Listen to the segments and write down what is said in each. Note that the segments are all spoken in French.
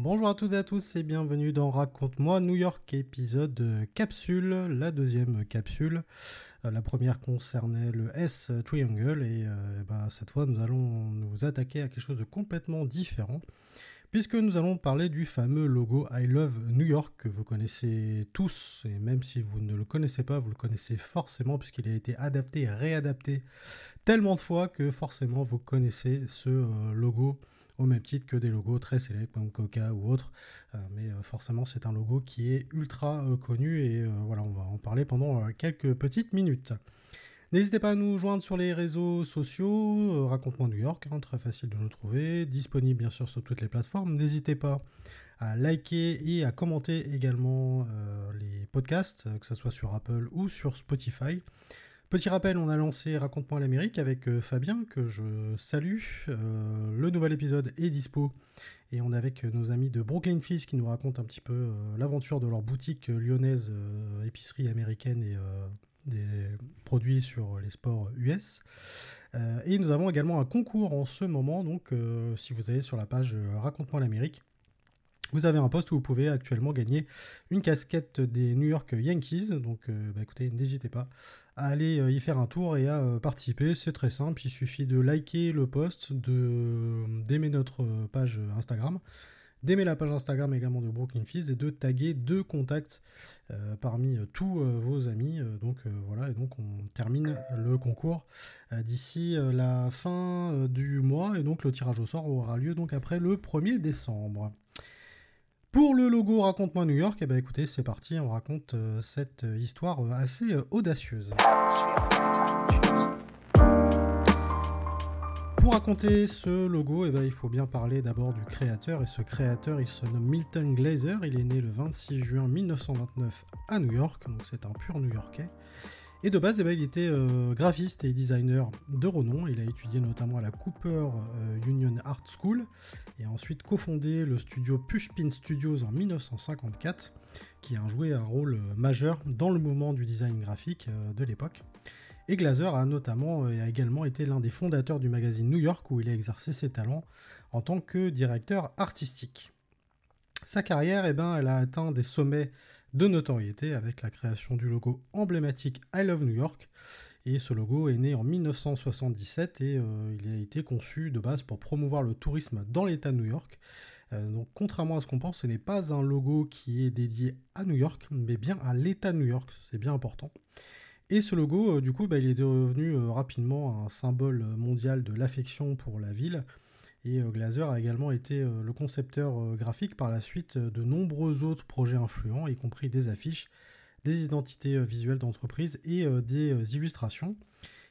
Bonjour à toutes et à tous et bienvenue dans Raconte-moi New York épisode capsule, la deuxième capsule. Euh, la première concernait le S Triangle et euh, bah, cette fois nous allons nous attaquer à quelque chose de complètement différent puisque nous allons parler du fameux logo I Love New York que vous connaissez tous et même si vous ne le connaissez pas vous le connaissez forcément puisqu'il a été adapté et réadapté tellement de fois que forcément vous connaissez ce euh, logo au même titre que des logos très célèbres comme Coca ou autres. Euh, mais euh, forcément, c'est un logo qui est ultra euh, connu et voilà, on va en parler pendant quelques petites minutes. N'hésitez pas à nous joindre sur les réseaux sociaux, Raconte-moi New York, hein, très facile de nous trouver, disponible bien sûr sur toutes les plateformes. N'hésitez pas à liker et à commenter également les podcasts, que ce soit sur Apple ou sur Spotify. Petit rappel, on a lancé Raconte-moi l'Amérique avec euh, Fabien, que je salue. Euh, le nouvel épisode est dispo. Et on est avec nos amis de Brooklyn Fizz qui nous racontent un petit peu euh, l'aventure de leur boutique lyonnaise, épicerie américaine et des produits sur les sports US. et nous avons également un concours en ce moment. Donc, si vous allez sur la page Raconte-moi l'Amérique, vous avez un poste où vous pouvez actuellement gagner une casquette des New York Yankees. Donc, bah, écoutez, n'hésitez pas aller euh, y faire un tour et à euh, participer. C'est très simple, il suffit de liker le post, d'aimer notre euh, page Instagram, d'aimer la page Instagram également de Brooklyn Fizz et de taguer deux contacts parmi tous vos amis. donc voilà, et donc on termine le concours d'ici la fin du mois et donc le tirage au sort aura lieu donc après le 1er décembre. Pour le logo Raconte-moi New York, eh ben écoutez, c'est parti, on raconte euh, cette euh, histoire euh, assez audacieuse. Pour raconter ce logo, eh ben, il faut bien parler d'abord du créateur, et ce créateur, il se nomme Milton Glaser, il est né le 26 juin 1929 à New York, donc c'est un pur New-Yorkais. Et de base, eh ben, il était euh, graphiste et designer de renom. Il a étudié notamment à la Cooper euh, Union Art School et a ensuite cofondé le studio Pushpin Studios en 1954, qui a joué un rôle euh, majeur dans le mouvement du design graphique de l'époque. Et Glazer a notamment et a également été l'un des fondateurs du magazine New York où il a exercé ses talents en tant que directeur artistique. Sa carrière, eh ben, elle a atteint des sommets de notoriété avec la création du logo emblématique I Love New York. Et ce logo est né en 1977 et euh, il a été conçu de base pour promouvoir le tourisme dans l'État de New York. Euh, donc contrairement à ce qu'on pense, ce n'est pas un logo qui est dédié à New York, mais bien à l'État de New York, c'est bien important. Et ce logo, euh, du coup, bah, il est devenu rapidement un symbole mondial de l'affection pour la ville, et euh, Glazer a également été euh, le concepteur euh, graphique par la suite de nombreux autres projets influents, y compris des affiches, des identités visuelles d'entreprise et des illustrations.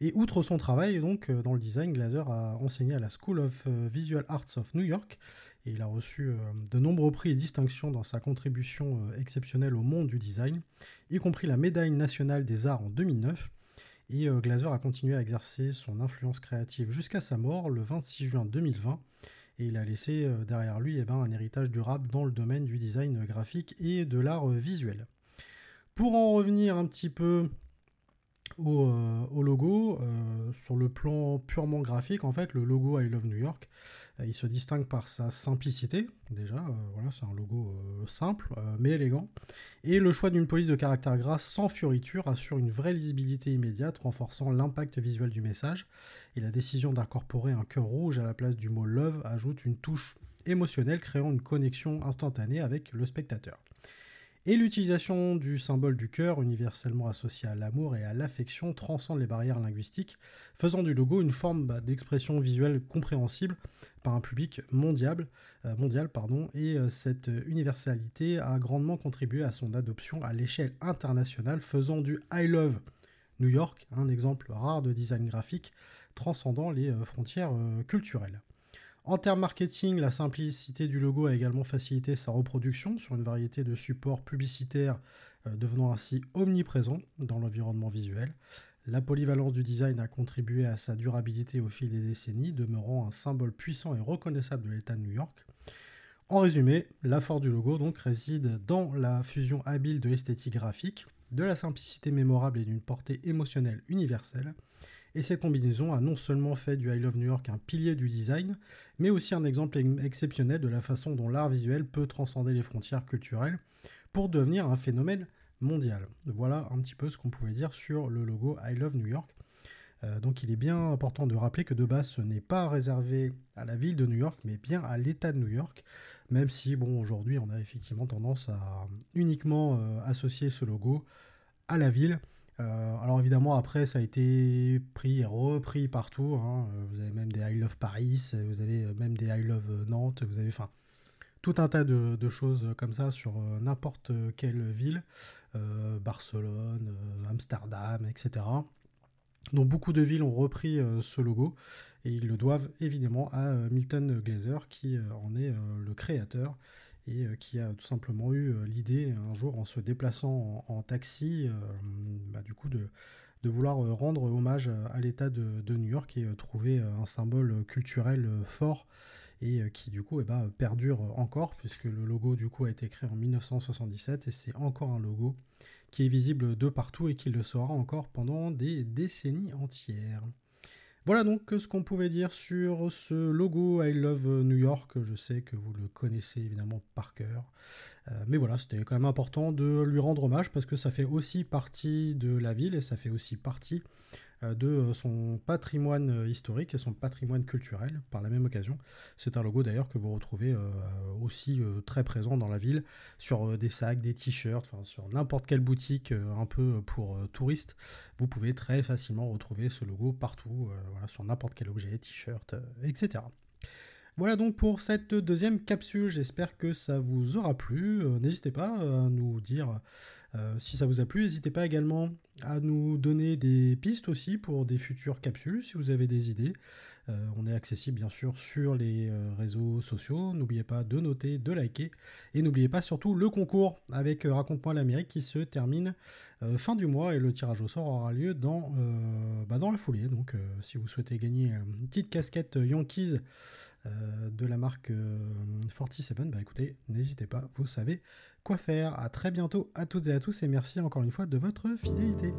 Et outre son travail donc dans le design, Glazer a enseigné à la School of Visual Arts of New York et il a reçu de nombreux prix et distinctions dans sa contribution exceptionnelle au monde du design, y compris la médaille nationale des arts en 2009 et euh, Glazer a continué à exercer son influence créative jusqu'à sa mort le 26 juin 2020. Et il a laissé euh, derrière lui eh ben, un héritage durable dans le domaine du design graphique et de l'art euh, visuel. Pour en revenir un petit peu au, logo, sur le plan purement graphique, en fait, le logo I Love New York, il se distingue par sa simplicité, déjà, voilà, c'est un logo simple mais élégant, et le choix d'une police de caractère gras sans fioriture assure une vraie lisibilité immédiate, renforçant l'impact visuel du message. Et la décision d'incorporer un cœur rouge à la place du mot love ajoute une touche émotionnelle, créant une connexion instantanée avec le spectateur. Et l'utilisation du symbole du cœur, universellement associé à l'amour et à l'affection, transcende les barrières linguistiques, faisant du logo une forme bah, d'expression visuelle compréhensible par un public mondial. Euh, mondial et euh, cette universalité a grandement contribué à son adoption à l'échelle internationale, faisant du I Love New York un exemple rare de design graphique transcendant les euh, frontières culturelles. En termes marketing, la simplicité du logo a également facilité sa reproduction sur une variété de supports publicitaires, euh, devenant ainsi omniprésent dans l'environnement visuel. La polyvalence du design a contribué à sa durabilité au fil des décennies, demeurant un symbole puissant et reconnaissable de l'État de New York. En résumé, la force du logo donc réside dans la fusion habile de l'esthétique graphique, de la simplicité mémorable et d'une portée émotionnelle universelle. Et cette combinaison a non seulement fait du I Love New York un pilier du design, mais aussi un exemple exceptionnel de la façon dont l'art visuel peut transcender les frontières culturelles pour devenir un phénomène mondial. Voilà un petit peu ce qu'on pouvait dire sur le logo I Love New York. Euh, donc il est bien important de rappeler que de base ce n'est pas réservé à la ville de New York, mais bien à l'État de New York, même si bon aujourd'hui on a effectivement tendance à uniquement euh, associer ce logo à la ville. Euh, alors évidemment, après, ça a été pris et repris partout. Hein. Vous avez même des I Love Paris, vous avez même des I Love Nantes, vous avez enfin tout un tas de, choses comme ça sur euh, n'importe quelle ville, euh, Barcelone, Amsterdam, etc. Donc beaucoup de villes ont repris ce logo et ils le doivent évidemment à Milton Glaser qui en est le créateur et euh, qui a tout simplement eu euh, l'idée un jour en se déplaçant en, taxi, euh, bah, du coup de, vouloir rendre hommage à l'État de, New York et trouver un symbole culturel fort et qui du coup eh ben, perdure encore puisque le logo du coup a été créé en 1977 et c'est encore un logo qui est visible de partout et qui le sera encore pendant des décennies entières. Voilà donc ce qu'on pouvait dire sur ce logo I Love New York. Je sais que vous le connaissez évidemment par cœur. Euh, mais voilà, c'était quand même important de lui rendre hommage parce que ça fait aussi partie de la ville et ça fait aussi partie de son patrimoine historique et son patrimoine culturel par la même occasion. C'est un logo d'ailleurs que vous retrouvez euh, aussi très présent dans la ville sur des sacs, des t-shirts, sur n'importe quelle boutique un peu pour touristes. Vous pouvez très facilement retrouver ce logo partout, sur n'importe quel objet, t-shirt, etc. Voilà donc pour cette deuxième capsule, j'espère que ça vous aura plu. N'hésitez pas à nous dire euh, si ça vous a plu, n'hésitez pas également à nous donner des pistes aussi pour des futures capsules si vous avez des idées. Euh, on est accessible bien sûr sur les euh, réseaux sociaux. N'oubliez pas de noter, de liker. Et n'oubliez pas surtout le concours avec Raconte-moi l'Amérique qui se termine fin du mois et le tirage au sort aura lieu dans, bah, dans la foulée. Donc si vous souhaitez gagner une petite casquette Yankees de la marque 47, bah écoutez, n'hésitez pas, vous savez quoi faire. À très bientôt à toutes et à tous et merci encore une fois de votre fidélité.